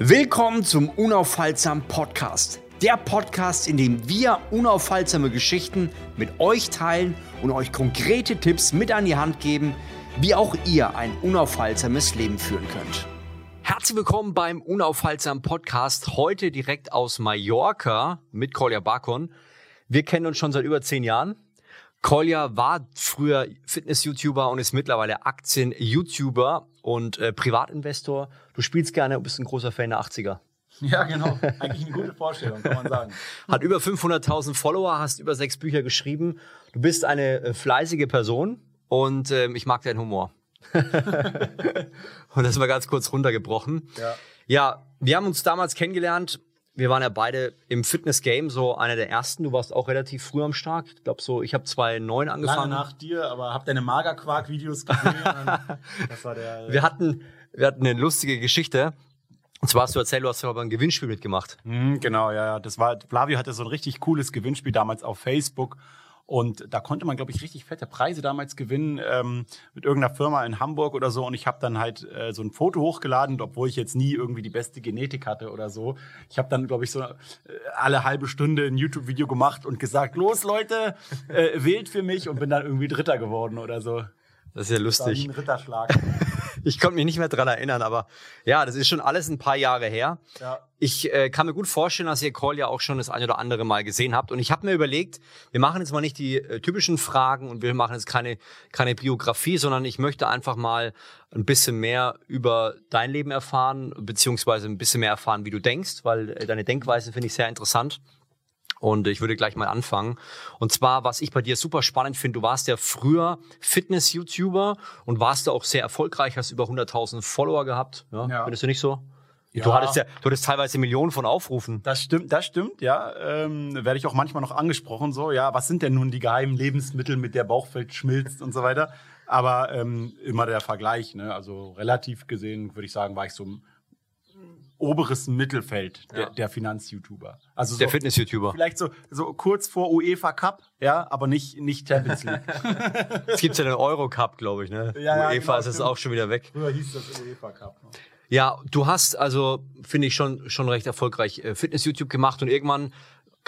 Willkommen zum Unaufhaltsam Podcast. Der Podcast, in dem wir unaufhaltsame Geschichten mit euch teilen und euch konkrete Tipps mit an die Hand geben, wie auch ihr ein unaufhaltsames Leben führen könnt. Herzlich willkommen beim Unaufhaltsam Podcast. Heute direkt aus Mallorca mit Kolja Bakon. Wir kennen uns schon seit über zehn Jahren. Kolja war früher Fitness-YouTuber und ist mittlerweile Aktien-YouTuber und äh, Privatinvestor. Du spielst gerne und bist ein großer Fan der 80er. Ja, genau. Eigentlich eine gute Vorstellung, kann man sagen. Hat über 500.000 Follower, hast über sechs Bücher geschrieben. Du bist eine äh, fleißige Person und äh, ich mag deinen Humor. und das war ganz kurz runtergebrochen. Ja. ja, wir haben uns damals kennengelernt wir waren ja beide im Fitness-Game so einer der ersten. Du warst auch relativ früh am Start. Ich glaube so, ich habe 2009 angefangen. Lange nach dir, aber hab deine Magerquark-Videos gesehen. das war der. Wir hatten, wir hatten eine lustige Geschichte. Und zwar hast du erzählt, du hast aber ein Gewinnspiel mitgemacht. Mhm, genau, ja, ja. Das war, Flavio hatte so ein richtig cooles Gewinnspiel damals auf Facebook. Und da konnte man, glaube ich, richtig fette Preise damals gewinnen ähm, mit irgendeiner Firma in Hamburg oder so. Und ich habe dann halt äh, so ein Foto hochgeladen, obwohl ich jetzt nie irgendwie die beste Genetik hatte oder so. Ich habe dann, glaube ich, so äh, alle halbe Stunde ein YouTube-Video gemacht und gesagt, los Leute, äh, wählt für mich und bin dann irgendwie Dritter geworden oder so. Das ist ja lustig. Das war ein Ritterschlag. Ich konnte mich nicht mehr dran erinnern, aber ja, das ist schon alles ein paar Jahre her. Ja. Ich äh, kann mir gut vorstellen, dass ihr Call ja auch schon das ein oder andere Mal gesehen habt. Und ich habe mir überlegt, wir machen jetzt mal nicht die äh, typischen Fragen und wir machen jetzt keine, keine Biografie, sondern ich möchte einfach mal ein bisschen mehr über dein Leben erfahren, beziehungsweise ein bisschen mehr erfahren, wie du denkst, weil äh, deine Denkweise finde ich sehr interessant. Und ich würde gleich mal anfangen. Und zwar, was ich bei dir super spannend finde, du warst ja früher Fitness-YouTuber und warst da auch sehr erfolgreich, hast über 100.000 Follower gehabt. Ja, ja. Findest du nicht so? Ja. Du hattest ja, du hattest teilweise Millionen von Aufrufen. Das stimmt, das stimmt, ja. Ähm, werde ich auch manchmal noch angesprochen, so, ja, was sind denn nun die geheimen Lebensmittel, mit der Bauchfett schmilzt und so weiter. Aber ähm, immer der Vergleich, ne? Also relativ gesehen, würde ich sagen, war ich so oberes Mittelfeld der, ja. der Finanz-YouTuber. Also so, der Fitness-YouTuber. Vielleicht so, so kurz vor UEFA Cup, ja, aber nicht, nicht Champions League. es gibt ja den Euro Cup, glaube ich, ne? Ja, UEFA ja, genau, ist es auch schon wieder weg. Früher hieß das UEFA Cup. Ne? Ja, du hast also, finde ich, schon, schon recht erfolgreich äh, Fitness-YouTube gemacht und irgendwann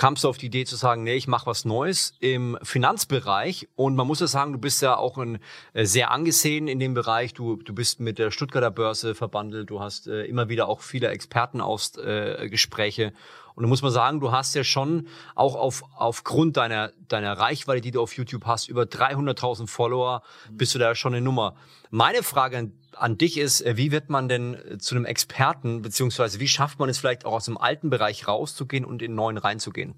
kamst du auf die Idee zu sagen, nee, ich mache was Neues im Finanzbereich. Und man muss ja sagen, du bist ja auch ein, äh, sehr angesehen in dem Bereich. Du, du bist mit der Stuttgarter Börse verbandelt. Du hast äh, immer wieder auch viele Expertenausgespräche. Äh, und da muss man sagen, du hast ja schon auch auf, aufgrund deiner, deiner Reichweite, die du auf YouTube hast, über 300.000 Follower, bist du da schon eine Nummer. Meine Frage an, an dich ist, äh, wie wird man denn äh, zu einem Experten, beziehungsweise wie schafft man es vielleicht auch aus dem alten Bereich rauszugehen und in den neuen reinzugehen?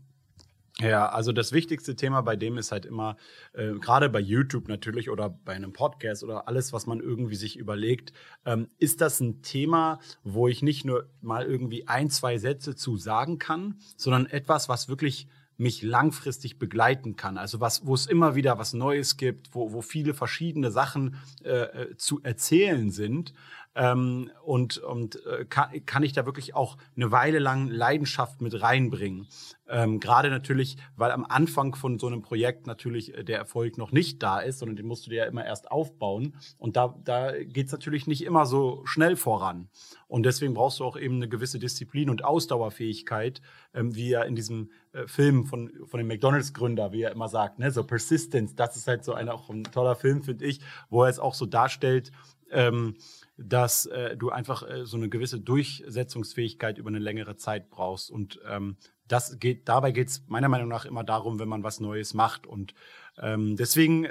Ja, also das wichtigste Thema bei dem ist halt immer, äh, gerade bei YouTube natürlich oder bei einem Podcast oder alles, was man irgendwie sich überlegt, ähm, ist das ein Thema, wo ich nicht nur mal irgendwie ein, zwei Sätze zu sagen kann, sondern etwas, was wirklich mich langfristig begleiten kann. Also was, wo es immer wieder was Neues gibt, wo, wo viele verschiedene Sachen äh, äh zu erzählen sind. Ähm, und und äh, kann, kann ich da wirklich auch eine Weile lang Leidenschaft mit reinbringen. Ähm, Gerade natürlich, weil am Anfang von so einem Projekt natürlich äh, der Erfolg noch nicht da ist, sondern den musst du dir ja immer erst aufbauen. Und da, da geht es natürlich nicht immer so schnell voran. Und deswegen brauchst du auch eben eine gewisse Disziplin und Ausdauerfähigkeit, ähm, wie er in diesem äh, Film von, von dem McDonalds-Gründer, wie er immer sagt, ne, so Persistence, das ist halt so ein, auch ein toller Film, finde ich, wo er es auch so darstellt, ähm, dass äh, du einfach äh, so eine gewisse Durchsetzungsfähigkeit über eine längere Zeit brauchst. Und ähm, das geht, dabei geht es meiner Meinung nach immer darum, wenn man was Neues macht. Und ähm, deswegen,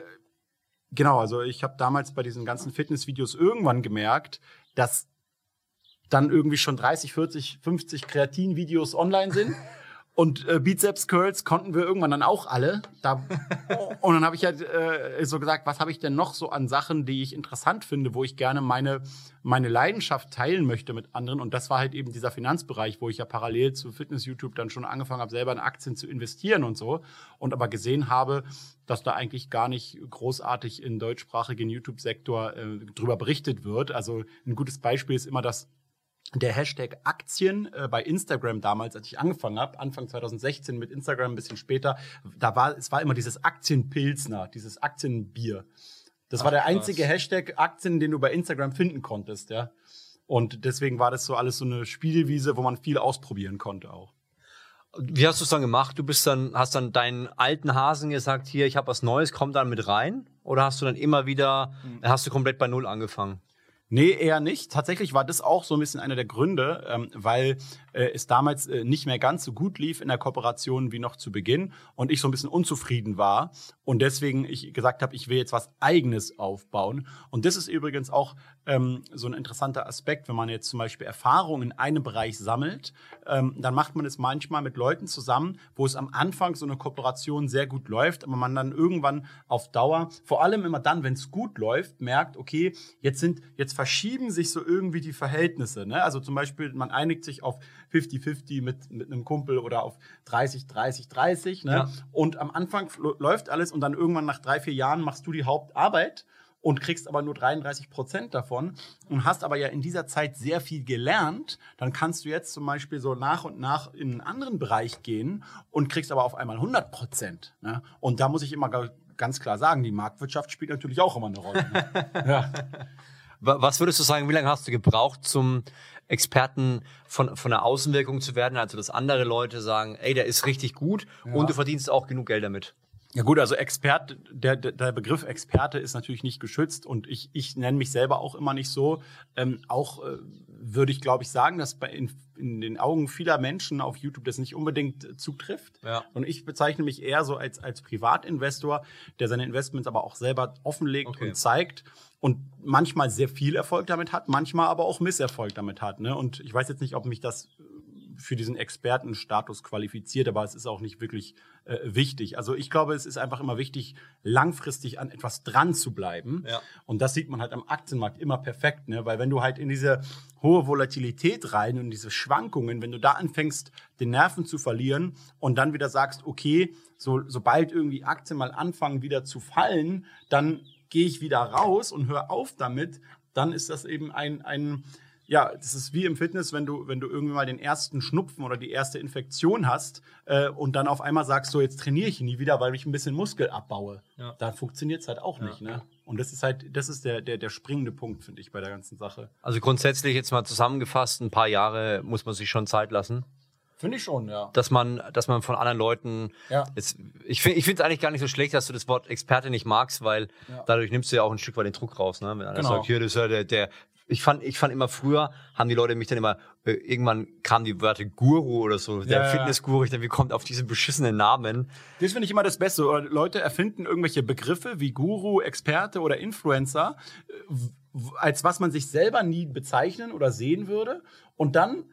genau, also ich habe damals bei diesen ganzen Fitnessvideos irgendwann gemerkt, dass dann irgendwie schon 30, 40, 50 Kreatin-Videos online sind. Und äh, Bizeps Curls konnten wir irgendwann dann auch alle. Da, und dann habe ich halt äh, so gesagt, was habe ich denn noch so an Sachen, die ich interessant finde, wo ich gerne meine, meine Leidenschaft teilen möchte mit anderen. Und das war halt eben dieser Finanzbereich, wo ich ja parallel zu Fitness-YouTube dann schon angefangen habe, selber in Aktien zu investieren und so. Und aber gesehen habe, dass da eigentlich gar nicht großartig im deutschsprachigen YouTube-Sektor äh, drüber berichtet wird. Also ein gutes Beispiel ist immer das der Hashtag Aktien äh, bei Instagram damals, als ich angefangen habe, Anfang 2016 mit Instagram ein bisschen später, da war es war immer dieses Aktienpilzner, dieses Aktienbier. Das Ach, war der einzige was. Hashtag Aktien, den du bei Instagram finden konntest, ja. Und deswegen war das so alles so eine Spielwiese, wo man viel ausprobieren konnte auch. Wie hast du es dann gemacht? Du bist dann, hast dann deinen alten Hasen gesagt, hier, ich habe was Neues, komm dann mit rein? Oder hast du dann immer wieder, mhm. hast du komplett bei Null angefangen? Nee, eher nicht. Tatsächlich war das auch so ein bisschen einer der Gründe, ähm, weil äh, es damals äh, nicht mehr ganz so gut lief in der Kooperation wie noch zu Beginn und ich so ein bisschen unzufrieden war und deswegen ich gesagt habe, ich will jetzt was Eigenes aufbauen. Und das ist übrigens auch ähm, so ein interessanter Aspekt, wenn man jetzt zum Beispiel Erfahrungen in einem Bereich sammelt, ähm, dann macht man es manchmal mit Leuten zusammen, wo es am Anfang so eine Kooperation sehr gut läuft, aber man dann irgendwann auf Dauer, vor allem immer dann, wenn es gut läuft, merkt, okay, jetzt sind jetzt verschieben sich so irgendwie die Verhältnisse. Ne? Also zum Beispiel, man einigt sich auf 50-50 mit, mit einem Kumpel oder auf 30, 30, 30. Ne? Ja. Und am Anfang läuft alles und dann irgendwann nach drei, vier Jahren machst du die Hauptarbeit und kriegst aber nur 33 Prozent davon und hast aber ja in dieser Zeit sehr viel gelernt, dann kannst du jetzt zum Beispiel so nach und nach in einen anderen Bereich gehen und kriegst aber auf einmal 100 Prozent. Ne? Und da muss ich immer ganz klar sagen, die Marktwirtschaft spielt natürlich auch immer eine Rolle. Ne? ja. Was würdest du sagen, wie lange hast du gebraucht, zum Experten von, von der Außenwirkung zu werden? Also, dass andere Leute sagen, ey, der ist richtig gut ja. und du verdienst auch genug Geld damit. Ja gut, also Expert, der, der Begriff Experte ist natürlich nicht geschützt und ich, ich nenne mich selber auch immer nicht so. Ähm, auch äh, würde ich, glaube ich, sagen, dass bei in, in, den Augen vieler Menschen auf YouTube das nicht unbedingt zutrifft. Ja. Und ich bezeichne mich eher so als, als Privatinvestor, der seine Investments aber auch selber offenlegt okay. und zeigt und manchmal sehr viel Erfolg damit hat, manchmal aber auch Misserfolg damit hat. Ne? Und ich weiß jetzt nicht, ob mich das für diesen Expertenstatus qualifiziert, aber es ist auch nicht wirklich äh, wichtig. Also ich glaube, es ist einfach immer wichtig, langfristig an etwas dran zu bleiben. Ja. Und das sieht man halt am Aktienmarkt immer perfekt, ne? weil wenn du halt in diese hohe Volatilität rein und diese Schwankungen, wenn du da anfängst, den Nerven zu verlieren und dann wieder sagst, okay, so, sobald irgendwie Aktien mal anfangen wieder zu fallen, dann gehe ich wieder raus und höre auf damit, dann ist das eben ein, ein ja, das ist wie im Fitness, wenn du, wenn du irgendwie mal den ersten Schnupfen oder die erste Infektion hast äh, und dann auf einmal sagst, so jetzt trainiere ich nie wieder, weil ich ein bisschen Muskel abbaue. Ja. Dann funktioniert es halt auch ja. nicht. Ne? Und das ist halt, das ist der, der, der springende Punkt, finde ich, bei der ganzen Sache. Also grundsätzlich jetzt mal zusammengefasst, ein paar Jahre muss man sich schon Zeit lassen. Finde ich schon, ja. Dass man, dass man von anderen Leuten. Ja. Jetzt, ich finde es eigentlich gar nicht so schlecht, dass du das Wort Experte nicht magst, weil ja. dadurch nimmst du ja auch ein Stück weit den Druck raus, ne? Wenn einer genau. sagt, hier, das ist ja der, der ich fand, ich fand immer früher, haben die Leute mich dann immer, äh, irgendwann kamen die Wörter Guru oder so, der ja, Fitnessguru, ich dachte, wie kommt auf diesen beschissenen Namen? Das finde ich immer das Beste. Leute erfinden irgendwelche Begriffe wie Guru, Experte oder Influencer, äh, als was man sich selber nie bezeichnen oder sehen würde. Und dann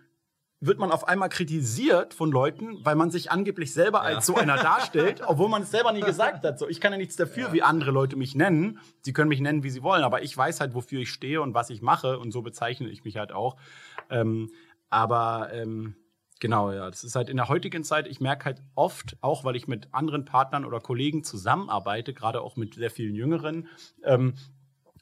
wird man auf einmal kritisiert von Leuten, weil man sich angeblich selber als ja. so einer darstellt, obwohl man es selber nie gesagt hat. So, ich kann ja nichts dafür, ja. wie andere Leute mich nennen. Sie können mich nennen, wie sie wollen, aber ich weiß halt, wofür ich stehe und was ich mache und so bezeichne ich mich halt auch. Ähm, aber ähm, genau, ja, das ist halt in der heutigen Zeit. Ich merke halt oft, auch weil ich mit anderen Partnern oder Kollegen zusammenarbeite, gerade auch mit sehr vielen Jüngeren, ähm,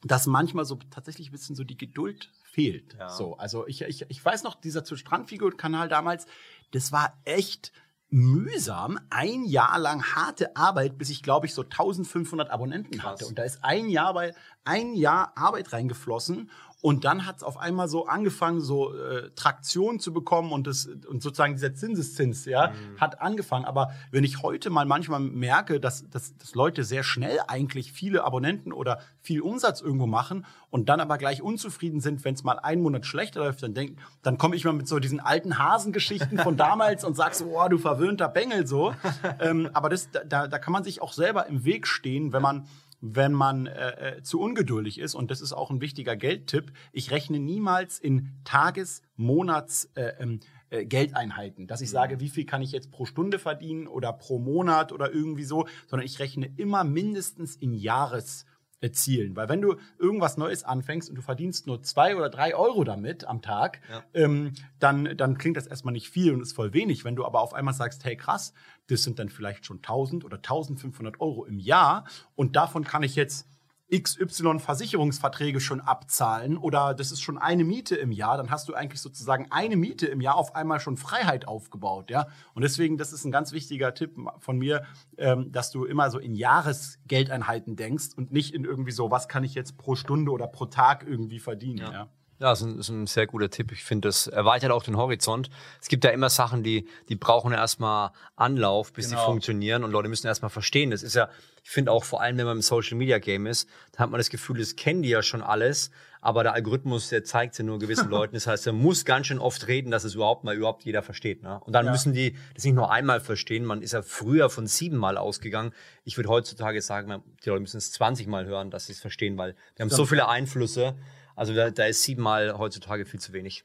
dass manchmal so tatsächlich ein bisschen so die Geduld fehlt. Ja. So, also ich, ich, ich weiß noch, dieser zu Strandfigur-Kanal damals, das war echt mühsam, ein Jahr lang harte Arbeit, bis ich glaube ich so 1500 Abonnenten Krass. hatte. Und da ist ein Jahr bei ein Jahr Arbeit reingeflossen und dann hat es auf einmal so angefangen, so äh, Traktion zu bekommen und das und sozusagen dieser Zinseszins, ja, mhm. hat angefangen. Aber wenn ich heute mal manchmal merke, dass, dass, dass Leute sehr schnell eigentlich viele Abonnenten oder viel Umsatz irgendwo machen und dann aber gleich unzufrieden sind, wenn es mal einen Monat schlechter läuft, dann denk, dann komme ich mal mit so diesen alten Hasengeschichten von damals und sag so, oh, du verwöhnter Bengel so. ähm, aber das, da, da kann man sich auch selber im Weg stehen, wenn man wenn man äh, äh, zu ungeduldig ist. Und das ist auch ein wichtiger Geldtipp. Ich rechne niemals in Tages-, Monats-, äh, ähm, äh, Geldeinheiten, dass ich sage, mhm. wie viel kann ich jetzt pro Stunde verdienen oder pro Monat oder irgendwie so, sondern ich rechne immer mindestens in Jahres erzielen. Weil wenn du irgendwas Neues anfängst und du verdienst nur zwei oder drei Euro damit am Tag, ja. ähm, dann, dann klingt das erstmal nicht viel und ist voll wenig. Wenn du aber auf einmal sagst, hey krass, das sind dann vielleicht schon 1000 oder 1500 Euro im Jahr und davon kann ich jetzt XY Versicherungsverträge schon abzahlen oder das ist schon eine Miete im Jahr, dann hast du eigentlich sozusagen eine Miete im Jahr auf einmal schon Freiheit aufgebaut, ja. Und deswegen, das ist ein ganz wichtiger Tipp von mir, ähm, dass du immer so in Jahresgeldeinheiten denkst und nicht in irgendwie so, was kann ich jetzt pro Stunde oder pro Tag irgendwie verdienen, ja. ja. Ja, das ist ein, ist ein sehr guter Tipp. Ich finde, das erweitert auch den Horizont. Es gibt ja immer Sachen, die, die brauchen erstmal Anlauf, bis genau. sie funktionieren und Leute müssen erstmal verstehen. Das ist ja, ich finde auch vor allem, wenn man im Social Media Game ist, da hat man das Gefühl, das kennen die ja schon alles, aber der Algorithmus, der zeigt ja nur gewissen Leuten. Das heißt, er muss ganz schön oft reden, dass es überhaupt mal überhaupt jeder versteht. Ne? Und dann ja. müssen die das nicht nur einmal verstehen. Man ist ja früher von siebenmal ausgegangen. Ich würde heutzutage sagen, die Leute müssen es 20 Mal hören, dass sie es verstehen, weil wir haben so viele Einflüsse. Also da, da ist siebenmal heutzutage viel zu wenig.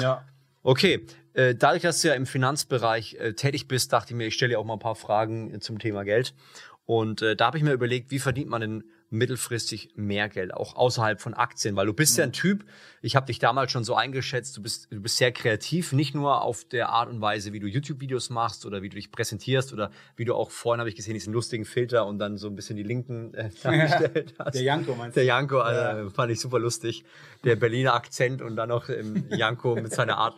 Ja. Okay, äh, dadurch, dass du ja im Finanzbereich äh, tätig bist, dachte ich mir, ich stelle dir auch mal ein paar Fragen äh, zum Thema Geld. Und da habe ich mir überlegt, wie verdient man denn mittelfristig mehr Geld, auch außerhalb von Aktien, weil du bist ja ein mhm. Typ, ich habe dich damals schon so eingeschätzt, du bist, du bist sehr kreativ, nicht nur auf der Art und Weise, wie du YouTube-Videos machst oder wie du dich präsentierst oder wie du auch vorhin, habe ich gesehen, diesen lustigen Filter und dann so ein bisschen die Linken äh, dargestellt hast. Der Janko meinst du? Der Janko, also, ja. fand ich super lustig. Der Berliner Akzent und dann noch ähm, Janko mit seiner Art.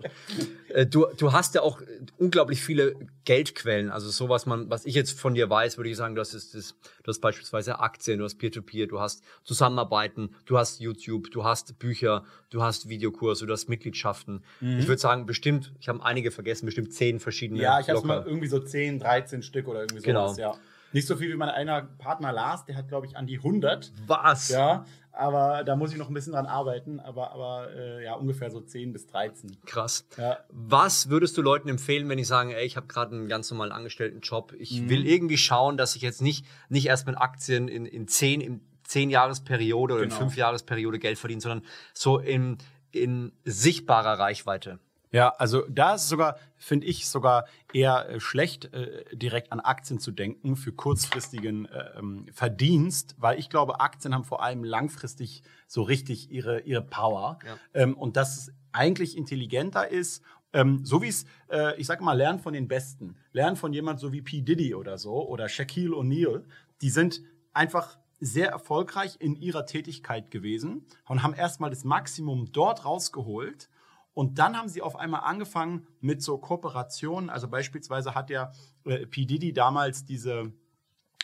Äh, du, du hast ja auch unglaublich viele Geldquellen, also so was man, was ich jetzt von dir weiß, würde ich sagen, du hast, das, das, du hast beispielsweise Aktien, du hast Peer-to-Peer, -Peer, du hast Zusammenarbeiten, du hast YouTube, du hast Bücher, du hast Videokurse, du hast Mitgliedschaften. Mhm. Ich würde sagen, bestimmt, ich habe einige vergessen, bestimmt zehn verschiedene. Ja, ich habe mal irgendwie so zehn, 13 Stück oder irgendwie sowas, genau. ja. Nicht so viel wie mein einer Partner Lars, der hat, glaube ich, an die 100. Was? Ja, aber da muss ich noch ein bisschen dran arbeiten, aber, aber äh, ja, ungefähr so 10 bis 13. Krass. Ja. Was würdest du Leuten empfehlen, wenn die sagen, ey, ich habe gerade einen ganz normalen Angestelltenjob, ich mhm. will irgendwie schauen, dass ich jetzt nicht, nicht erst mit Aktien in, in 10, in 10 Jahresperiode oder genau. in 5 Jahresperiode Geld verdiene, sondern so in, in sichtbarer Reichweite? Ja, also da ist sogar, finde ich, sogar eher äh, schlecht, äh, direkt an Aktien zu denken für kurzfristigen äh, ähm, Verdienst, weil ich glaube, Aktien haben vor allem langfristig so richtig ihre, ihre Power. Ja. Ähm, und dass es eigentlich intelligenter ist ähm, so wie es, äh, ich sage mal, lernen von den Besten. Lernen von jemand so wie P. Diddy oder so oder Shaquille O'Neal. Die sind einfach sehr erfolgreich in ihrer Tätigkeit gewesen und haben erstmal das Maximum dort rausgeholt und dann haben sie auf einmal angefangen mit so Kooperationen. Also beispielsweise hat der äh, P. Diddy damals diese,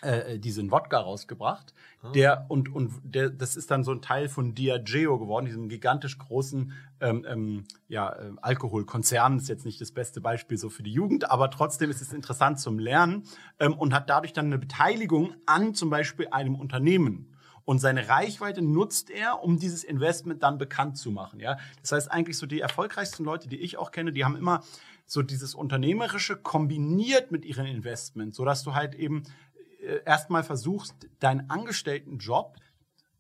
äh, äh, diesen Wodka rausgebracht. Ah. Der, und, und der, das ist dann so ein Teil von Diageo geworden, diesem gigantisch großen ähm, ähm, ja, äh, Alkoholkonzern. Ist jetzt nicht das beste Beispiel so für die Jugend, aber trotzdem ist es interessant zum Lernen ähm, und hat dadurch dann eine Beteiligung an zum Beispiel einem Unternehmen. Und seine Reichweite nutzt er, um dieses Investment dann bekannt zu machen. Ja? Das heißt eigentlich so die erfolgreichsten Leute, die ich auch kenne, die haben immer so dieses Unternehmerische kombiniert mit ihren Investments, sodass du halt eben äh, erstmal versuchst, deinen Angestelltenjob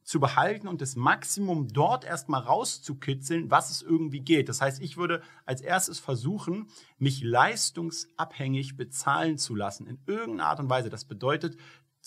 zu behalten und das Maximum dort erstmal rauszukitzeln, was es irgendwie geht. Das heißt, ich würde als erstes versuchen, mich leistungsabhängig bezahlen zu lassen in irgendeiner Art und Weise. Das bedeutet,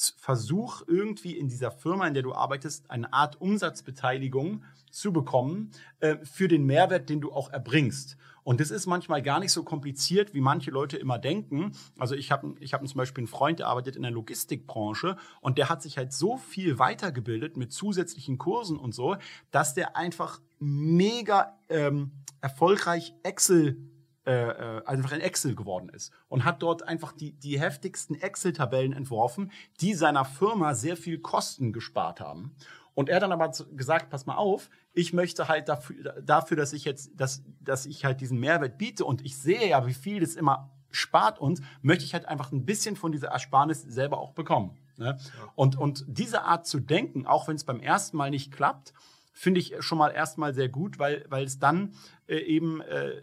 versuch irgendwie in dieser Firma, in der du arbeitest, eine Art Umsatzbeteiligung zu bekommen äh, für den Mehrwert, den du auch erbringst. Und das ist manchmal gar nicht so kompliziert, wie manche Leute immer denken. Also ich habe ich hab zum Beispiel einen Freund, der arbeitet in der Logistikbranche und der hat sich halt so viel weitergebildet mit zusätzlichen Kursen und so, dass der einfach mega ähm, erfolgreich Excel äh, äh, einfach in Excel geworden ist und hat dort einfach die, die heftigsten Excel-Tabellen entworfen, die seiner Firma sehr viel Kosten gespart haben. Und er hat dann aber gesagt, pass mal auf, ich möchte halt dafür, dafür dass ich jetzt, dass, dass ich halt diesen Mehrwert biete und ich sehe ja, wie viel das immer spart uns, möchte ich halt einfach ein bisschen von dieser Ersparnis selber auch bekommen. Ne? Und, und diese Art zu denken, auch wenn es beim ersten Mal nicht klappt, finde ich schon mal erstmal sehr gut, weil, weil es dann äh, eben äh,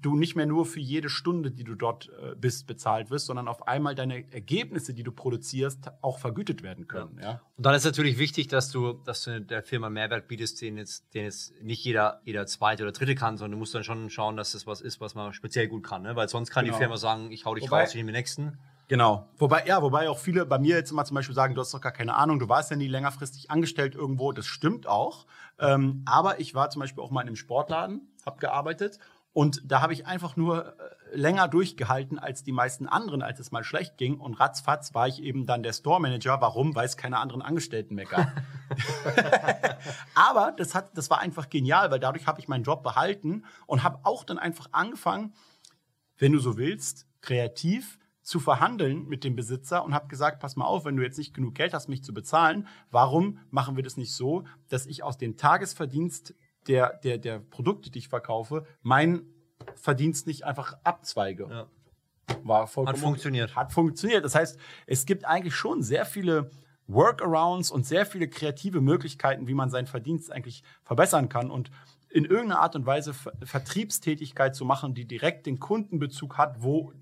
du nicht mehr nur für jede Stunde, die du dort äh, bist, bezahlt wirst, sondern auf einmal deine Ergebnisse, die du produzierst, auch vergütet werden können. Ja. ja. Und dann ist natürlich wichtig, dass du, dass du der Firma Mehrwert bietest, den jetzt, den jetzt nicht jeder, jeder zweite oder dritte kann, sondern du musst dann schon schauen, dass das was ist, was man speziell gut kann. Ne? Weil sonst kann genau. die Firma sagen, ich hau dich Wobei, raus, ich nehme den nächsten. Genau. Wobei, ja, wobei auch viele bei mir jetzt immer zum Beispiel sagen, du hast doch gar keine Ahnung, du warst ja nie längerfristig angestellt irgendwo. Das stimmt auch. Ähm, aber ich war zum Beispiel auch mal in einem Sportladen, habe gearbeitet und da habe ich einfach nur äh, länger durchgehalten als die meisten anderen, als es mal schlecht ging. Und ratzfatz war ich eben dann der Store Manager. Warum? Weil es keine anderen Angestellten mehr gab. Aber das, hat, das war einfach genial, weil dadurch habe ich meinen Job behalten und habe auch dann einfach angefangen, wenn du so willst, kreativ zu verhandeln mit dem Besitzer und habe gesagt, pass mal auf, wenn du jetzt nicht genug Geld hast, mich zu bezahlen, warum machen wir das nicht so, dass ich aus dem Tagesverdienst der, der, der Produkte, die ich verkaufe, mein Verdienst nicht einfach abzweige. Ja. War vollkommen. Hat funktioniert. Hat funktioniert. Das heißt, es gibt eigentlich schon sehr viele Workarounds und sehr viele kreative Möglichkeiten, wie man seinen Verdienst eigentlich verbessern kann. Und in irgendeiner Art und Weise Vertriebstätigkeit zu machen, die direkt den Kundenbezug hat, wo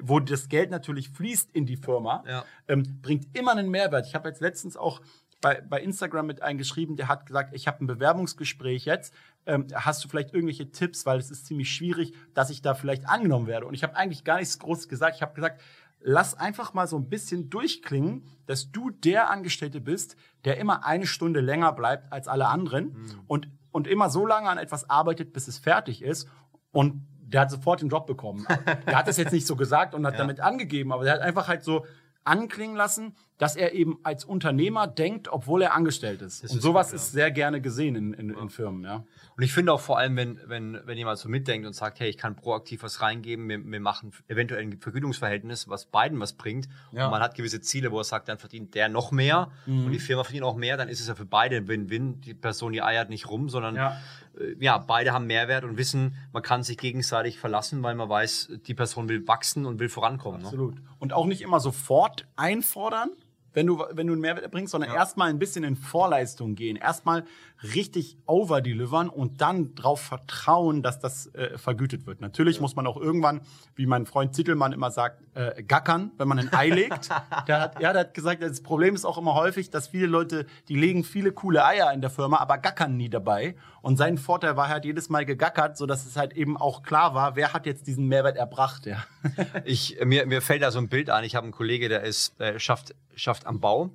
wo das Geld natürlich fließt in die Firma, ja. ähm, bringt immer einen Mehrwert. Ich habe jetzt letztens auch bei, bei Instagram mit eingeschrieben, der hat gesagt, ich habe ein Bewerbungsgespräch jetzt. Ähm, hast du vielleicht irgendwelche Tipps, weil es ist ziemlich schwierig, dass ich da vielleicht angenommen werde? Und ich habe eigentlich gar nichts groß gesagt. Ich habe gesagt, lass einfach mal so ein bisschen durchklingen, dass du der Angestellte bist, der immer eine Stunde länger bleibt als alle anderen mhm. und, und immer so lange an etwas arbeitet, bis es fertig ist. Und der hat sofort den Job bekommen. der hat das jetzt nicht so gesagt und hat ja. damit angegeben, aber der hat einfach halt so anklingen lassen, dass er eben als Unternehmer denkt, obwohl er angestellt ist. Das und ist sowas gut, ja. ist sehr gerne gesehen in, in, in, Firmen, ja. Und ich finde auch vor allem, wenn, wenn, wenn jemand so mitdenkt und sagt, hey, ich kann proaktiv was reingeben, wir, wir machen eventuell ein Vergütungsverhältnis, was beiden was bringt. Ja. Und man hat gewisse Ziele, wo er sagt, dann verdient der noch mehr mhm. und die Firma verdient auch mehr, dann ist es ja für beide ein Win-Win. Die Person, die eiert nicht rum, sondern ja. Äh, ja, beide haben Mehrwert und wissen, man kann sich gegenseitig verlassen, weil man weiß, die Person will wachsen und will vorankommen. Ne? Absolut. Ne? Und auch nicht immer sofort einfordern, wenn du, wenn du einen Mehrwert erbringst, sondern ja. erstmal ein bisschen in Vorleistung gehen. Erstmal richtig overdelivern und dann darauf vertrauen, dass das äh, vergütet wird. Natürlich ja. muss man auch irgendwann, wie mein Freund Zittelmann immer sagt, äh, gackern, wenn man ein Ei legt. der hat, ja, der hat gesagt, das Problem ist auch immer häufig, dass viele Leute, die legen viele coole Eier in der Firma, aber gackern nie dabei. Und sein Vorteil war, er hat jedes Mal gegackert, sodass es halt eben auch klar war, wer hat jetzt diesen Mehrwert erbracht. Ja. ich, mir, mir fällt da so ein Bild ein. Ich habe einen Kollege, der ist, äh, schafft, schafft am Bau.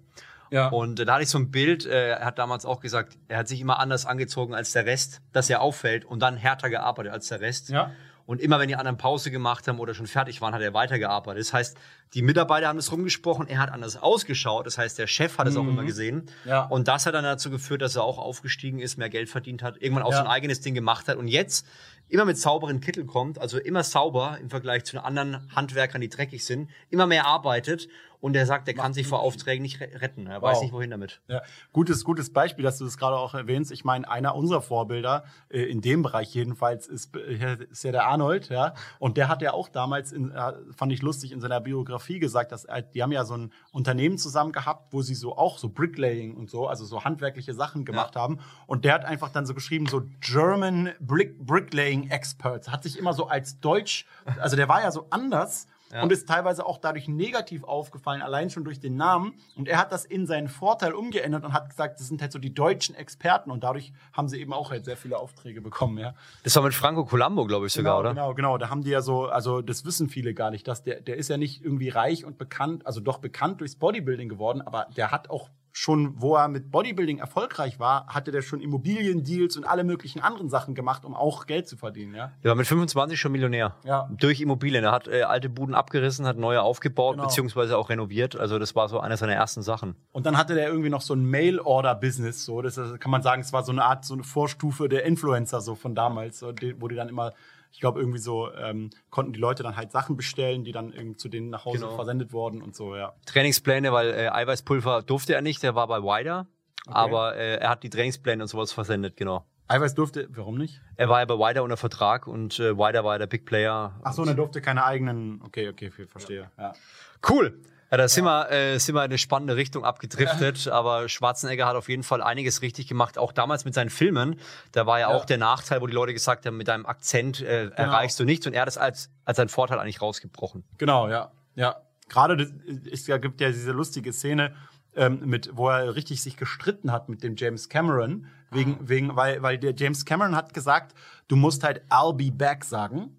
Ja. Und äh, da hatte ich so ein Bild, äh, er hat damals auch gesagt, er hat sich immer anders angezogen als der Rest, dass er auffällt und dann härter gearbeitet als der Rest. Ja. Und immer wenn die anderen Pause gemacht haben oder schon fertig waren, hat er weitergearbeitet. Das heißt, die Mitarbeiter haben das rumgesprochen, er hat anders ausgeschaut. Das heißt, der Chef hat es mhm. auch immer gesehen. Ja. Und das hat dann dazu geführt, dass er auch aufgestiegen ist, mehr Geld verdient hat, irgendwann auch ja. sein eigenes Ding gemacht hat und jetzt immer mit sauberen Kittel kommt, also immer sauber im Vergleich zu den anderen Handwerkern, die dreckig sind, immer mehr arbeitet und er sagt, er kann sich vor Aufträgen nicht retten. Er wow. weiß nicht, wohin damit. Ja. Gutes, gutes Beispiel, dass du das gerade auch erwähnst. Ich meine, einer unserer Vorbilder, äh, in dem Bereich jedenfalls, ist, äh, ist ja der Arnold, ja. Und der hat ja auch damals, in, äh, fand ich lustig, in seiner Biografie gesagt, dass die haben ja so ein Unternehmen zusammen gehabt, wo sie so auch so Bricklaying und so, also so handwerkliche Sachen gemacht ja. haben. Und der hat einfach dann so geschrieben, so German Brick, Bricklaying Experts. Hat sich immer so als Deutsch, also der war ja so anders ja. und ist teilweise auch dadurch negativ aufgefallen, allein schon durch den Namen. Und er hat das in seinen Vorteil umgeändert und hat gesagt, das sind halt so die deutschen Experten und dadurch haben sie eben auch halt sehr viele Aufträge bekommen, ja. Das war mit Franco Colombo, glaube ich sogar, genau, oder? Genau, genau. Da haben die ja so, also das wissen viele gar nicht, dass der, der ist ja nicht irgendwie reich und bekannt, also doch bekannt durchs Bodybuilding geworden, aber der hat auch schon, wo er mit Bodybuilding erfolgreich war, hatte der schon Immobiliendeals und alle möglichen anderen Sachen gemacht, um auch Geld zu verdienen. Ja, ja mit 25 schon Millionär. Ja. Durch Immobilien. Er hat äh, alte Buden abgerissen, hat neue aufgebaut, genau. beziehungsweise auch renoviert. Also das war so eine seiner ersten Sachen. Und dann hatte der irgendwie noch so ein Mail-Order-Business. So. Das kann man sagen, es war so eine Art, so eine Vorstufe der Influencer so von damals, so, wo die dann immer ich glaube, irgendwie so ähm, konnten die Leute dann halt Sachen bestellen, die dann irgendwie zu denen nach Hause genau. versendet wurden und so, ja. Trainingspläne, weil äh, Eiweißpulver durfte er nicht, der war bei Wider, okay. aber äh, er hat die Trainingspläne und sowas versendet, genau. Eiweiß durfte, warum nicht? Er war ja bei Wider unter Vertrag und äh, Wider war ja der Big Player. Ach so, und er durfte keine eigenen, okay, okay, verstehe, ja. ja. Cool. Ja, da sind, ja. wir, äh, sind wir in eine spannende Richtung abgedriftet, ja. aber Schwarzenegger hat auf jeden Fall einiges richtig gemacht, auch damals mit seinen Filmen. Da war ja, ja. auch der Nachteil, wo die Leute gesagt haben, mit deinem Akzent äh, genau. erreichst du nichts und er hat es als, als einen Vorteil eigentlich rausgebrochen. Genau, ja. Ja. Gerade es gibt ja diese lustige Szene, ähm, mit, wo er richtig sich gestritten hat mit dem James Cameron, wegen, ah. wegen, weil, weil der James Cameron hat gesagt, du musst halt I'll be back sagen.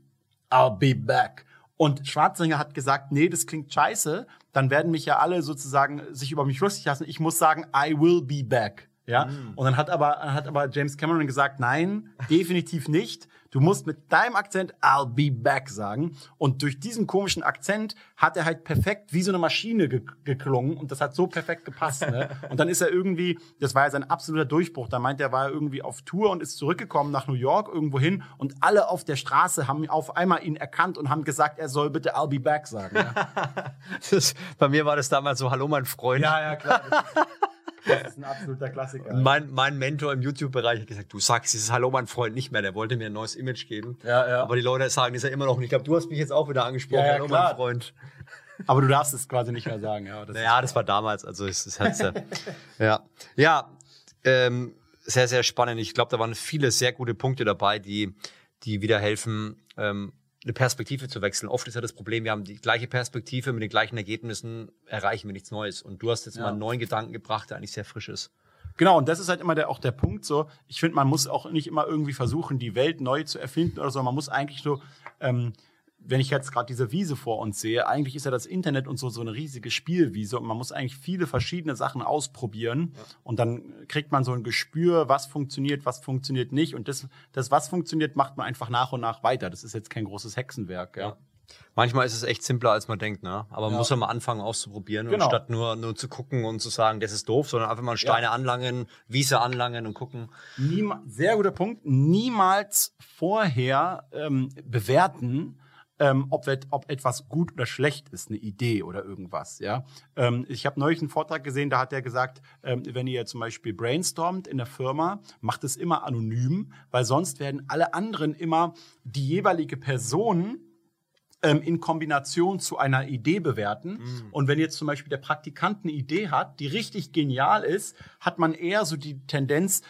I'll be back. Und Schwarzenegger hat gesagt, nee, das klingt scheiße. Dann werden mich ja alle sozusagen sich über mich lustig lassen. Ich muss sagen, I will be back. Ja. Mm. Und dann hat aber, hat aber James Cameron gesagt, nein, definitiv nicht. Du musst mit deinem Akzent I'll be back sagen. Und durch diesen komischen Akzent hat er halt perfekt wie so eine Maschine ge geklungen. Und das hat so perfekt gepasst. Ne? Und dann ist er irgendwie, das war ja sein absoluter Durchbruch. Da meint er, war er irgendwie auf Tour und ist zurückgekommen nach New York irgendwo hin. Und alle auf der Straße haben auf einmal ihn erkannt und haben gesagt, er soll bitte I'll be back sagen. Ja? das, bei mir war das damals so, hallo mein Freund. Ja, ja, klar. Das ist ein absoluter Klassiker. Mein, mein Mentor im YouTube-Bereich hat gesagt, du sagst dieses Hallo, mein Freund nicht mehr. Der wollte mir ein neues Image geben. Ja, ja. Aber die Leute sagen das ja immer noch nicht. Ich glaube, du hast mich jetzt auch wieder angesprochen. Ja, ja, Hallo, klar. mein Freund. Aber du darfst es quasi nicht mehr sagen. Ja, das, naja, das war damals. Also es, es hat's ja. ja, ja ähm, sehr, sehr spannend. Ich glaube, da waren viele sehr gute Punkte dabei, die, die wieder helfen, ähm, eine Perspektive zu wechseln. Oft ist ja das Problem, wir haben die gleiche Perspektive mit den gleichen Ergebnissen, erreichen wir nichts Neues. Und du hast jetzt ja. mal einen neuen Gedanken gebracht, der eigentlich sehr frisch ist. Genau, und das ist halt immer der, auch der Punkt so. Ich finde, man muss auch nicht immer irgendwie versuchen, die Welt neu zu erfinden oder so. Man muss eigentlich so ähm, wenn ich jetzt gerade diese Wiese vor uns sehe, eigentlich ist ja das Internet und so so eine riesige Spielwiese und man muss eigentlich viele verschiedene Sachen ausprobieren ja. und dann kriegt man so ein Gespür, was funktioniert, was funktioniert nicht und das, das was funktioniert, macht man einfach nach und nach weiter. Das ist jetzt kein großes Hexenwerk, ja. ja. Manchmal ist es echt simpler, als man denkt, ne? Aber man ja. muss ja mal anfangen auszuprobieren, genau. statt nur, nur zu gucken und zu sagen, das ist doof, sondern einfach mal Steine ja. anlangen, Wiese anlangen und gucken. Niem sehr guter Punkt. Niemals vorher ähm, bewerten, ähm, ob, ob, etwas gut oder schlecht ist, eine Idee oder irgendwas. Ja, ähm, ich habe neulich einen Vortrag gesehen, da hat er gesagt, ähm, wenn ihr zum Beispiel brainstormt in der Firma, macht es immer anonym, weil sonst werden alle anderen immer die jeweilige Person ähm, in Kombination zu einer Idee bewerten. Mhm. Und wenn jetzt zum Beispiel der Praktikant eine Idee hat, die richtig genial ist, hat man eher so die Tendenz,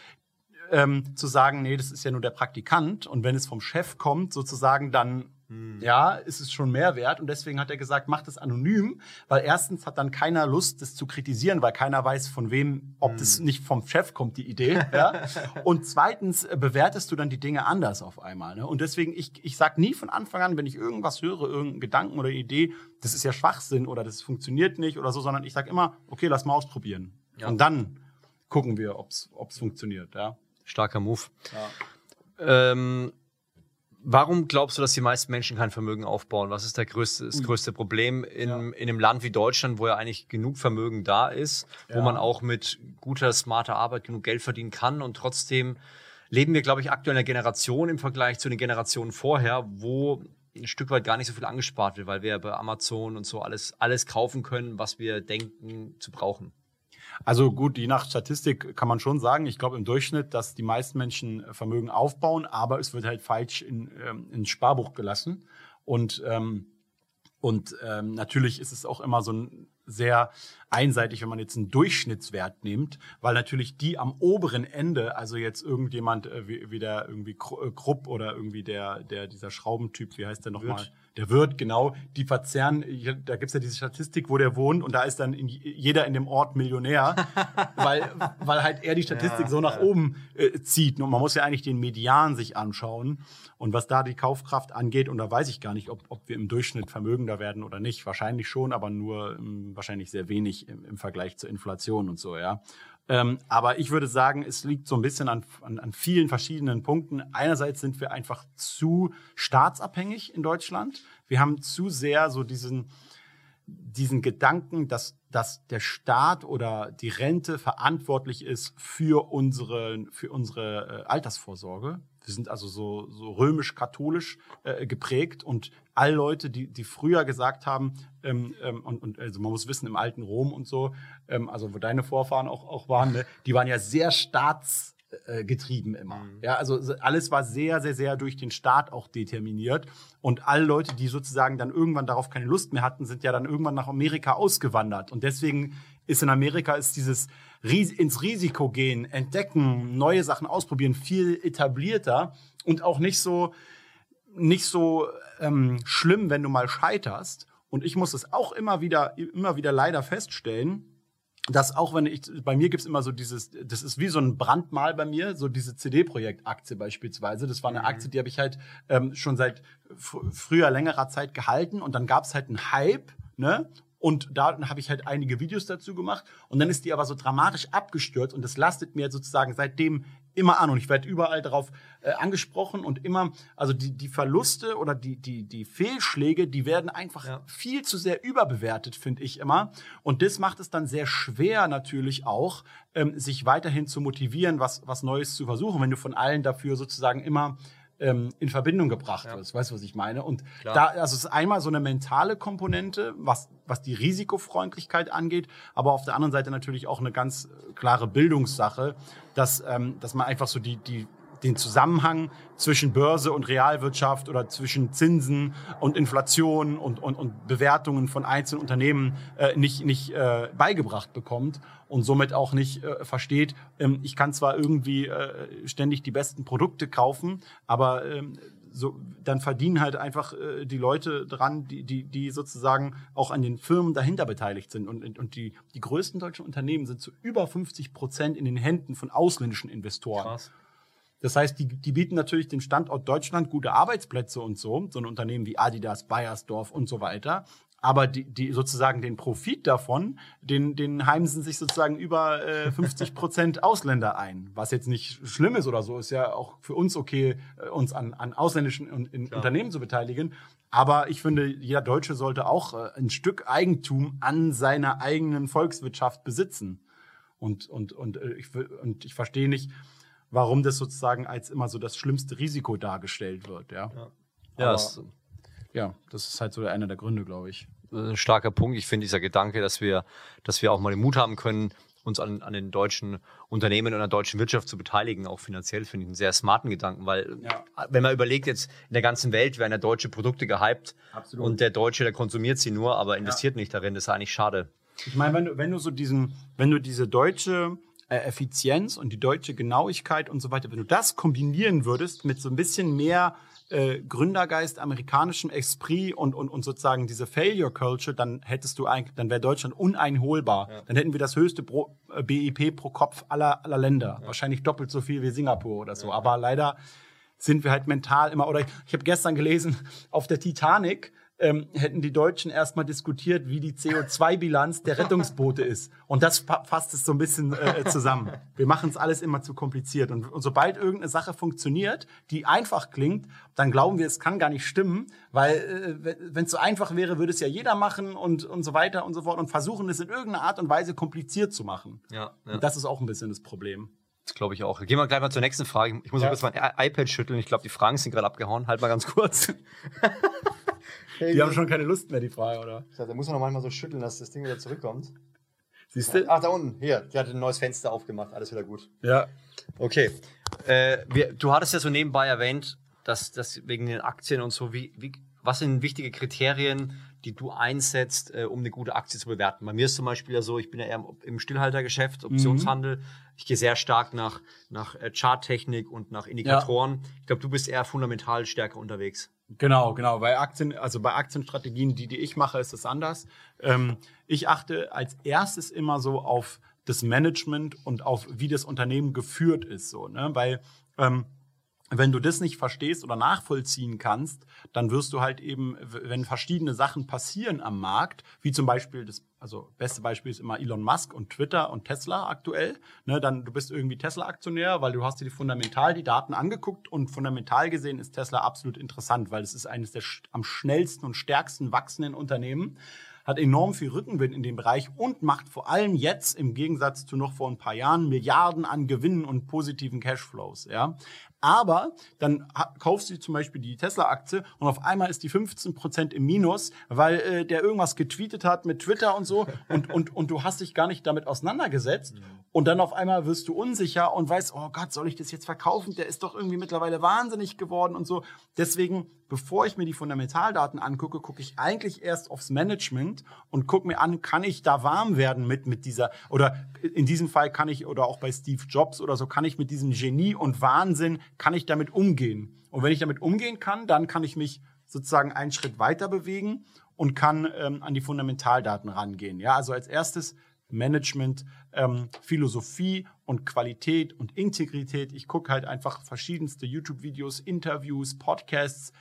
ähm, zu sagen, nee, das ist ja nur der Praktikant. Und wenn es vom Chef kommt, sozusagen, dann hm. Ja, ist es schon mehr wert. Und deswegen hat er gesagt, macht es anonym, weil erstens hat dann keiner Lust, das zu kritisieren, weil keiner weiß, von wem, ob hm. das nicht vom Chef kommt, die Idee. ja? Und zweitens äh, bewertest du dann die Dinge anders auf einmal. Ne? Und deswegen, ich, ich sage nie von Anfang an, wenn ich irgendwas höre, irgendeinen Gedanken oder Idee, das ist ja Schwachsinn oder das funktioniert nicht oder so, sondern ich sage immer, okay, lass mal ausprobieren. Ja. Und dann gucken wir, ob es funktioniert. Ja? Starker Move. Ja. Ähm, Warum glaubst du, dass die meisten Menschen kein Vermögen aufbauen? Was ist der größte, das größte Problem in, ja. in einem Land wie Deutschland, wo ja eigentlich genug Vermögen da ist, ja. wo man auch mit guter, smarter Arbeit genug Geld verdienen kann und trotzdem leben wir, glaube ich, aktuell in einer Generation im Vergleich zu den Generationen vorher, wo ein Stück weit gar nicht so viel angespart wird, weil wir bei Amazon und so alles, alles kaufen können, was wir denken zu brauchen. Also gut, je nach Statistik kann man schon sagen, ich glaube im Durchschnitt, dass die meisten Menschen Vermögen aufbauen, aber es wird halt falsch in, ähm, ins Sparbuch gelassen. Und, ähm, und ähm, natürlich ist es auch immer so ein sehr einseitig, wenn man jetzt einen Durchschnittswert nimmt, weil natürlich die am oberen Ende, also jetzt irgendjemand äh, wie, wie der irgendwie äh, Krupp oder irgendwie der, der dieser Schraubentyp, wie heißt der nochmal? Der Wirt, genau, die verzerren, da gibt's ja diese Statistik, wo der wohnt und da ist dann in, jeder in dem Ort Millionär, weil, weil halt er die Statistik ja, so nach ja. oben äh, zieht. Und man muss ja eigentlich den Median sich anschauen. Und was da die Kaufkraft angeht, und da weiß ich gar nicht, ob, ob wir im Durchschnitt vermögender werden oder nicht. Wahrscheinlich schon, aber nur ähm, wahrscheinlich sehr wenig im, im Vergleich zur Inflation und so, ja. Ähm, aber ich würde sagen, es liegt so ein bisschen an, an, an vielen verschiedenen Punkten. Einerseits sind wir einfach zu staatsabhängig in Deutschland. Wir haben zu sehr so diesen, diesen Gedanken, dass, dass der Staat oder die Rente verantwortlich ist für unsere, für unsere äh, Altersvorsorge. Wir sind also so, so römisch-katholisch äh, geprägt. Und all Leute, die, die früher gesagt haben, ähm, ähm, und, und also man muss wissen, im alten Rom und so, ähm, also wo deine Vorfahren auch, auch waren, ne, die waren ja sehr staatsgetrieben immer. Mhm. Ja, also alles war sehr, sehr, sehr durch den Staat auch determiniert. Und alle Leute, die sozusagen dann irgendwann darauf keine Lust mehr hatten, sind ja dann irgendwann nach Amerika ausgewandert. Und deswegen ist in Amerika ist dieses ins Risiko gehen, entdecken, neue Sachen ausprobieren, viel etablierter und auch nicht so nicht so ähm, schlimm, wenn du mal scheiterst. Und ich muss es auch immer wieder immer wieder leider feststellen, dass auch wenn ich bei mir gibt's immer so dieses das ist wie so ein Brandmal bei mir so diese CD-Projekt Aktie beispielsweise das war eine mhm. Aktie die habe ich halt ähm, schon seit früher längerer Zeit gehalten und dann gab's halt einen Hype ne und da habe ich halt einige Videos dazu gemacht. Und dann ist die aber so dramatisch abgestürzt und das lastet mir sozusagen seitdem immer an. Und ich werde überall darauf äh, angesprochen und immer, also die, die Verluste oder die, die, die Fehlschläge, die werden einfach ja. viel zu sehr überbewertet, finde ich immer. Und das macht es dann sehr schwer natürlich auch, ähm, sich weiterhin zu motivieren, was, was Neues zu versuchen, wenn du von allen dafür sozusagen immer ähm, in Verbindung gebracht ja. wird. Weißt du, was ich meine? Und Klar. da, also es ist einmal so eine mentale Komponente, was, was die Risikofreundlichkeit angeht, aber auf der anderen Seite natürlich auch eine ganz klare Bildungssache, dass, ähm, dass man einfach so die, die den Zusammenhang zwischen Börse und Realwirtschaft oder zwischen Zinsen und Inflation und, und, und Bewertungen von einzelnen Unternehmen äh, nicht, nicht äh, beigebracht bekommt und somit auch nicht äh, versteht, ähm, ich kann zwar irgendwie äh, ständig die besten Produkte kaufen, aber ähm, so, dann verdienen halt einfach äh, die Leute dran, die, die, die sozusagen auch an den Firmen dahinter beteiligt sind. Und, und die, die größten deutschen Unternehmen sind zu über 50 Prozent in den Händen von ausländischen Investoren. Krass. Das heißt, die, die bieten natürlich dem Standort Deutschland gute Arbeitsplätze und so, so ein Unternehmen wie Adidas, Bayersdorf und so weiter. Aber die, die sozusagen den Profit davon, den, den heimsen sich sozusagen über äh, 50 Prozent Ausländer ein. Was jetzt nicht schlimm ist oder so, ist ja auch für uns okay, äh, uns an, an ausländischen Unternehmen zu beteiligen. Aber ich finde, jeder Deutsche sollte auch äh, ein Stück Eigentum an seiner eigenen Volkswirtschaft besitzen. Und, und, und, äh, ich, und ich verstehe nicht, warum das sozusagen als immer so das schlimmste Risiko dargestellt wird. Ja, ja, ja, es, ja das ist halt so einer der Gründe, glaube ich. Ein starker Punkt. Ich finde dieser Gedanke, dass wir, dass wir auch mal den Mut haben können, uns an, an den deutschen Unternehmen und an der deutschen Wirtschaft zu beteiligen, auch finanziell, finde ich einen sehr smarten Gedanken, weil ja. wenn man überlegt, jetzt in der ganzen Welt werden ja deutsche Produkte gehypt Absolut. und der Deutsche, der konsumiert sie nur, aber investiert ja. nicht darin, das ist eigentlich schade. Ich meine, wenn du, wenn du so diesen, wenn du diese deutsche äh, Effizienz und die deutsche Genauigkeit und so weiter, wenn du das kombinieren würdest mit so ein bisschen mehr äh, Gründergeist, amerikanischem Esprit und, und, und sozusagen diese Failure Culture, dann hättest du eigentlich, dann wäre Deutschland uneinholbar. Ja. Dann hätten wir das höchste pro, äh, BIP pro Kopf aller, aller Länder. Ja. Wahrscheinlich doppelt so viel wie Singapur oder so. Ja. Aber leider sind wir halt mental immer, oder ich, ich habe gestern gelesen, auf der Titanic ähm, hätten die Deutschen erstmal diskutiert, wie die CO2-Bilanz der Rettungsboote ist. Und das fasst es so ein bisschen äh, zusammen. Wir machen es alles immer zu kompliziert. Und, und sobald irgendeine Sache funktioniert, die einfach klingt, dann glauben wir, es kann gar nicht stimmen, weil äh, wenn es so einfach wäre, würde es ja jeder machen und, und so weiter und so fort und versuchen es in irgendeiner Art und Weise kompliziert zu machen. Ja, ja. Und das ist auch ein bisschen das Problem. Das glaube ich auch. Gehen wir gleich mal zur nächsten Frage. Ich muss ja. kurz mein iPad schütteln. Ich glaube, die Fragen sind gerade abgehauen. Halt mal ganz kurz. Die haben schon keine Lust mehr, die Frage, oder? Ich dachte, da muss man noch manchmal so schütteln, dass das Ding wieder zurückkommt. Siehst du? Ach, da unten. Hier, die hat ein neues Fenster aufgemacht. Alles wieder gut. Ja. Okay. Äh, wir, du hattest ja so nebenbei erwähnt, dass, dass wegen den Aktien und so, wie, wie, was sind wichtige Kriterien, die du einsetzt, äh, um eine gute Aktie zu bewerten? Bei mir ist zum Beispiel ja so, ich bin ja eher im, im Stillhaltergeschäft, Optionshandel. Mhm. Ich gehe sehr stark nach, nach äh, Charttechnik und nach Indikatoren. Ja. Ich glaube, du bist eher fundamental stärker unterwegs. Genau, genau. Bei Aktien, also bei Aktienstrategien, die, die ich mache, ist es anders. Ähm, ich achte als erstes immer so auf das Management und auf wie das Unternehmen geführt ist, so, ne? Weil ähm, wenn du das nicht verstehst oder nachvollziehen kannst, dann wirst du halt eben, wenn verschiedene Sachen passieren am Markt, wie zum Beispiel das, also beste Beispiel ist immer Elon Musk und Twitter und Tesla aktuell, ne, dann du bist irgendwie Tesla-Aktionär, weil du hast dir fundamental die Daten angeguckt und fundamental gesehen ist Tesla absolut interessant, weil es ist eines der am schnellsten und stärksten wachsenden Unternehmen hat enorm viel Rückenwind in dem Bereich und macht vor allem jetzt im Gegensatz zu noch vor ein paar Jahren Milliarden an Gewinnen und positiven Cashflows. Ja, aber dann kaufst du zum Beispiel die Tesla-Aktie und auf einmal ist die 15% im Minus, weil äh, der irgendwas getweetet hat mit Twitter und so und, und, und du hast dich gar nicht damit auseinandergesetzt. Mhm. Und dann auf einmal wirst du unsicher und weißt, oh Gott, soll ich das jetzt verkaufen? Der ist doch irgendwie mittlerweile wahnsinnig geworden und so. Deswegen, bevor ich mir die Fundamentaldaten angucke, gucke ich eigentlich erst aufs Management und gucke mir an, kann ich da warm werden mit, mit dieser, oder in diesem Fall kann ich, oder auch bei Steve Jobs oder so, kann ich mit diesem Genie und Wahnsinn kann ich damit umgehen? Und wenn ich damit umgehen kann, dann kann ich mich sozusagen einen Schritt weiter bewegen und kann ähm, an die Fundamentaldaten rangehen. Ja, also als erstes Management, ähm, Philosophie und Qualität und Integrität. Ich gucke halt einfach verschiedenste YouTube-Videos, Interviews, Podcasts,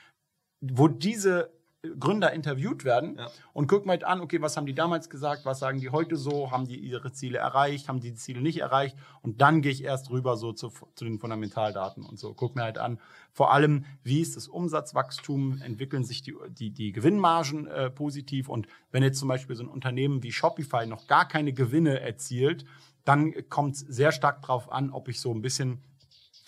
wo diese Gründer interviewt werden ja. und gucken halt an, okay, was haben die damals gesagt, was sagen die heute so, haben die ihre Ziele erreicht, haben die, die Ziele nicht erreicht? Und dann gehe ich erst rüber so zu, zu den Fundamentaldaten und so, guck mir halt an, vor allem, wie ist das Umsatzwachstum, entwickeln sich die, die, die Gewinnmargen äh, positiv? Und wenn jetzt zum Beispiel so ein Unternehmen wie Shopify noch gar keine Gewinne erzielt, dann kommt es sehr stark drauf an, ob ich so ein bisschen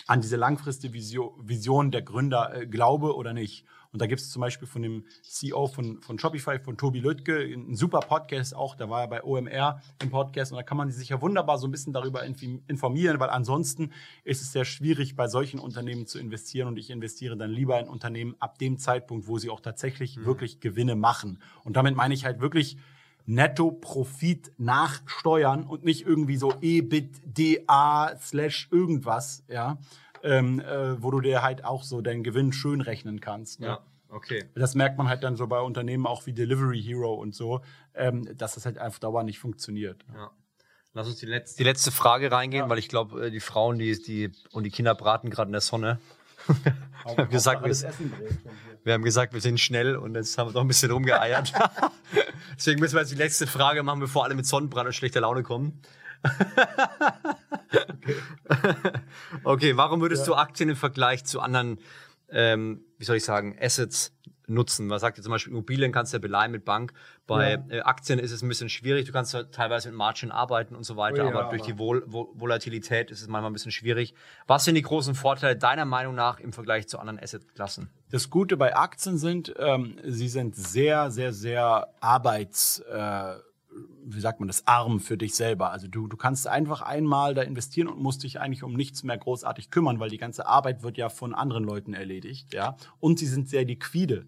an diese langfristige Vision der Gründer äh, glaube oder nicht. Und da gibt es zum Beispiel von dem CEO von, von Shopify, von Tobi Lüttke, einen super Podcast auch. Da war er bei OMR im Podcast und da kann man sich ja wunderbar so ein bisschen darüber informieren, weil ansonsten ist es sehr schwierig, bei solchen Unternehmen zu investieren. Und ich investiere dann lieber in Unternehmen ab dem Zeitpunkt, wo sie auch tatsächlich mhm. wirklich Gewinne machen. Und damit meine ich halt wirklich Netto-Profit nach Steuern und nicht irgendwie so EBITDA slash irgendwas, ja, ähm, äh, wo du dir halt auch so deinen Gewinn schön rechnen kannst. Ne? Ja. Okay. Das merkt man halt dann so bei Unternehmen auch wie Delivery Hero und so, ähm, dass das halt einfach dauernd nicht funktioniert. Ja. Lass uns die letzte, die letzte Frage reingehen, ja. weil ich glaube, äh, die Frauen die, die, und die Kinder braten gerade in der Sonne. wir, haben gesagt, wir, wir, haben gesagt, wir sind schnell und jetzt haben wir doch ein bisschen rumgeeiert. Deswegen müssen wir jetzt die letzte Frage machen, bevor alle mit Sonnenbrand und schlechter Laune kommen. okay. okay, warum würdest ja. du Aktien im Vergleich zu anderen, ähm, wie soll ich sagen, Assets nutzen? Was sagt ihr zum Beispiel, Immobilien kannst du ja beleihen mit Bank. Bei ja. äh, Aktien ist es ein bisschen schwierig. Du kannst ja teilweise mit Margin arbeiten und so weiter, oh, ja, aber durch die Vol Vol Volatilität ist es manchmal ein bisschen schwierig. Was sind die großen Vorteile deiner Meinung nach im Vergleich zu anderen Assetklassen? Das Gute bei Aktien sind, ähm, sie sind sehr, sehr, sehr arbeits... Äh, wie sagt man das, arm für dich selber. Also du, du kannst einfach einmal da investieren und musst dich eigentlich um nichts mehr großartig kümmern, weil die ganze Arbeit wird ja von anderen Leuten erledigt, ja. Und sie sind sehr liquide.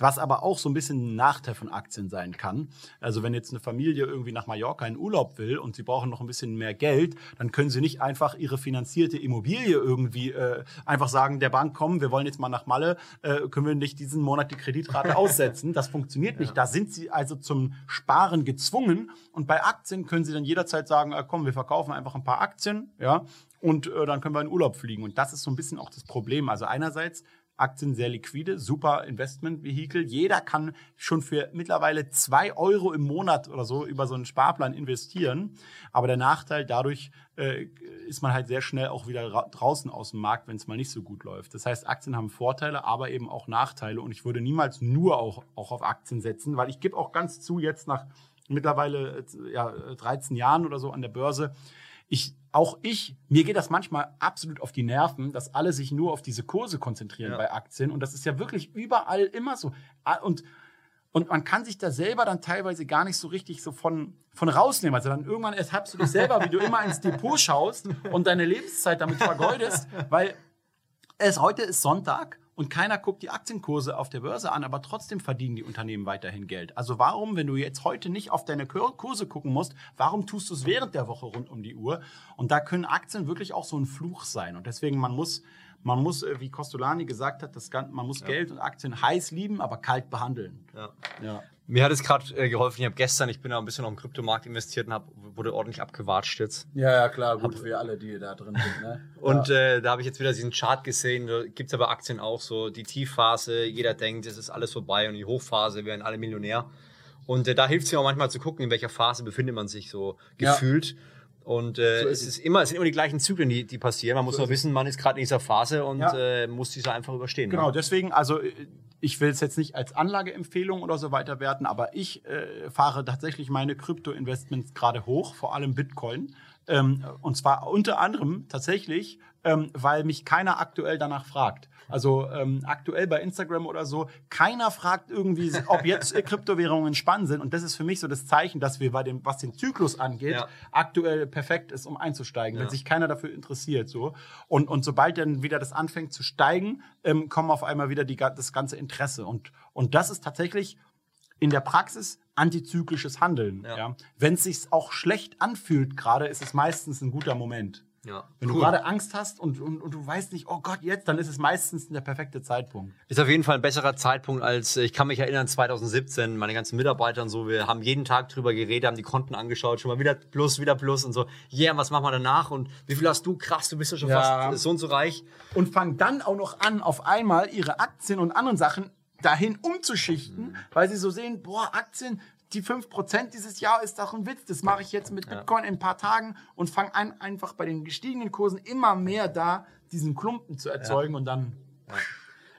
Was aber auch so ein bisschen ein Nachteil von Aktien sein kann. Also wenn jetzt eine Familie irgendwie nach Mallorca in Urlaub will und sie brauchen noch ein bisschen mehr Geld, dann können sie nicht einfach ihre finanzierte Immobilie irgendwie äh, einfach sagen, der Bank kommen, wir wollen jetzt mal nach Malle, äh, können wir nicht diesen Monat die Kreditrate aussetzen. Das funktioniert nicht. Ja. Da sind sie also zum Sparen gezwungen. Und bei Aktien können sie dann jederzeit sagen, äh, komm, wir verkaufen einfach ein paar Aktien, ja, und äh, dann können wir in Urlaub fliegen. Und das ist so ein bisschen auch das Problem. Also einerseits Aktien sehr liquide, super Investmentvehikel. Jeder kann schon für mittlerweile zwei Euro im Monat oder so über so einen Sparplan investieren. Aber der Nachteil, dadurch äh, ist man halt sehr schnell auch wieder draußen aus dem Markt, wenn es mal nicht so gut läuft. Das heißt, Aktien haben Vorteile, aber eben auch Nachteile. Und ich würde niemals nur auch, auch auf Aktien setzen, weil ich gebe auch ganz zu, jetzt nach mittlerweile ja, 13 Jahren oder so an der Börse, ich, auch ich, mir geht das manchmal absolut auf die Nerven, dass alle sich nur auf diese Kurse konzentrieren ja. bei Aktien. Und das ist ja wirklich überall immer so. Ah, und, und man kann sich da selber dann teilweise gar nicht so richtig so von, von rausnehmen. Also dann irgendwann ertappst du dich selber, wie du immer ins Depot schaust und deine Lebenszeit damit vergeudest, weil es heute ist Sonntag und keiner guckt die Aktienkurse auf der Börse an, aber trotzdem verdienen die Unternehmen weiterhin Geld. Also warum, wenn du jetzt heute nicht auf deine Kurse gucken musst, warum tust du es während der Woche rund um die Uhr? Und da können Aktien wirklich auch so ein Fluch sein. Und deswegen, man muss, man muss, äh, wie Costolani gesagt hat, das, man muss ja. Geld und Aktien heiß lieben, aber kalt behandeln. Ja. ja. Mir hat es gerade äh, geholfen. Ich habe gestern, ich bin ja ein bisschen auf dem Kryptomarkt investiert und hab, wurde ordentlich abgewatscht jetzt. Ja, ja, klar, gut hab, für alle, die da drin sind. Ne? und ja. äh, da habe ich jetzt wieder diesen Chart gesehen. Da gibt es aber Aktien auch so, die Tiefphase, jeder denkt, es ist alles vorbei und die Hochphase, wir werden alle Millionär. Und äh, da hilft es mir auch manchmal zu gucken, in welcher Phase befindet man sich so gefühlt. Ja. Und äh, so es, ist immer, es sind immer die gleichen Zyklen, die, die passieren. Man muss so nur wissen, man ist gerade in dieser Phase und ja. äh, muss diese einfach überstehen. Genau, ne? deswegen, also ich will es jetzt nicht als Anlageempfehlung oder so weiter werten, aber ich äh, fahre tatsächlich meine Krypto-Investments gerade hoch, vor allem Bitcoin. Ähm, und zwar unter anderem tatsächlich, ähm, weil mich keiner aktuell danach fragt. Also ähm, aktuell bei Instagram oder so, keiner fragt irgendwie, ob jetzt Kryptowährungen spannend sind. Und das ist für mich so das Zeichen, dass wir bei dem, was den Zyklus angeht, ja. aktuell perfekt ist, um einzusteigen, ja. wenn sich keiner dafür interessiert. So. Und, und sobald dann wieder das anfängt zu steigen, ähm, kommen auf einmal wieder die, das ganze Interesse. Und, und das ist tatsächlich in der Praxis antizyklisches Handeln. Ja. ja. Wenn es sich auch schlecht anfühlt, gerade ist es meistens ein guter Moment. Ja. Wenn cool. du gerade Angst hast und, und, und du weißt nicht, oh Gott, jetzt, dann ist es meistens der perfekte Zeitpunkt. Ist auf jeden Fall ein besserer Zeitpunkt als, ich kann mich erinnern, 2017, meine ganzen Mitarbeiter und so, wir haben jeden Tag drüber geredet, haben die Konten angeschaut, schon mal wieder plus, wieder plus und so, yeah, was machen wir danach und wie viel hast du? Krass, du bist ja schon ja. fast so und so reich. Und fangen dann auch noch an, auf einmal ihre Aktien und anderen Sachen dahin umzuschichten, mhm. weil sie so sehen, boah, Aktien, die 5% dieses Jahr ist doch ein Witz. Das mache ich jetzt mit Bitcoin in ein paar Tagen und fange an, einfach bei den gestiegenen Kursen immer mehr da diesen Klumpen zu erzeugen ja. und dann. Ja.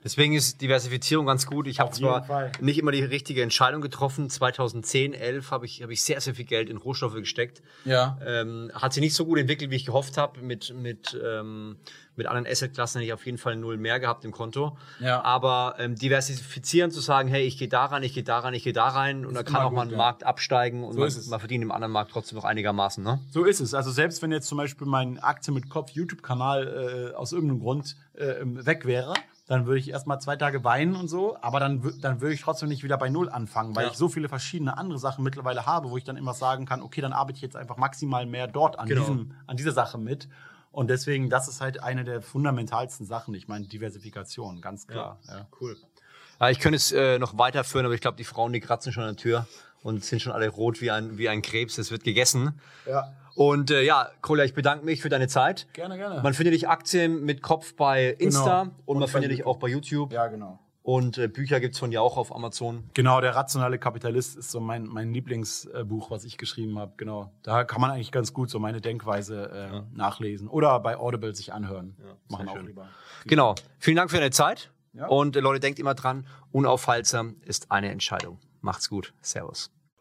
Deswegen ist Diversifizierung ganz gut. Ich habe zwar Fall. nicht immer die richtige Entscheidung getroffen. 2010, 11 habe ich, hab ich sehr, sehr viel Geld in Rohstoffe gesteckt. Ja. Ähm, hat sich nicht so gut entwickelt, wie ich gehofft habe. Mit, mit, ähm, mit anderen Assetklassen hätte ich auf jeden Fall null mehr gehabt im Konto. Ja. Aber ähm, diversifizieren, zu sagen, hey, ich gehe da rein, ich gehe da rein, ich gehe da rein und dann kann auch gut, mal ein ja. Markt absteigen und so man, man, verdient im anderen Markt trotzdem noch einigermaßen. Ne? So ist es. Also selbst wenn jetzt zum Beispiel mein Aktie mit Kopf YouTube-Kanal äh, aus irgendeinem Grund äh, weg wäre, dann würde ich erstmal zwei Tage weinen und so, aber dann, dann würde ich trotzdem nicht wieder bei Null anfangen, weil ja. ich so viele verschiedene andere Sachen mittlerweile habe, wo ich dann immer sagen kann, okay, dann arbeite ich jetzt einfach maximal mehr dort an, genau. diesem, an dieser Sache mit. Und deswegen, das ist halt eine der fundamentalsten Sachen. Ich meine, Diversifikation, ganz klar. Ja, ja. Cool. Ja, ich könnte es äh, noch weiterführen, aber ich glaube, die Frauen, die kratzen schon an der Tür und sind schon alle rot wie ein, wie ein Krebs. Es wird gegessen. Ja. Und äh, ja, Kolja, ich bedanke mich für deine Zeit. Gerne, gerne. Man findet dich Aktien mit Kopf bei Insta genau. und, und man findet dich auch bei YouTube. Ja, genau. Und äh, Bücher gibt's von dir auch auf Amazon. Genau, der rationale Kapitalist ist so mein, mein Lieblingsbuch, was ich geschrieben habe. Genau. Da kann man eigentlich ganz gut so meine Denkweise äh, ja. nachlesen. Oder bei Audible sich anhören. Ja, Machen auch schön. lieber. Genau. Vielen Dank für deine Zeit. Ja. Und äh, Leute, denkt immer dran, unaufhaltsam ist eine Entscheidung. Macht's gut. Servus.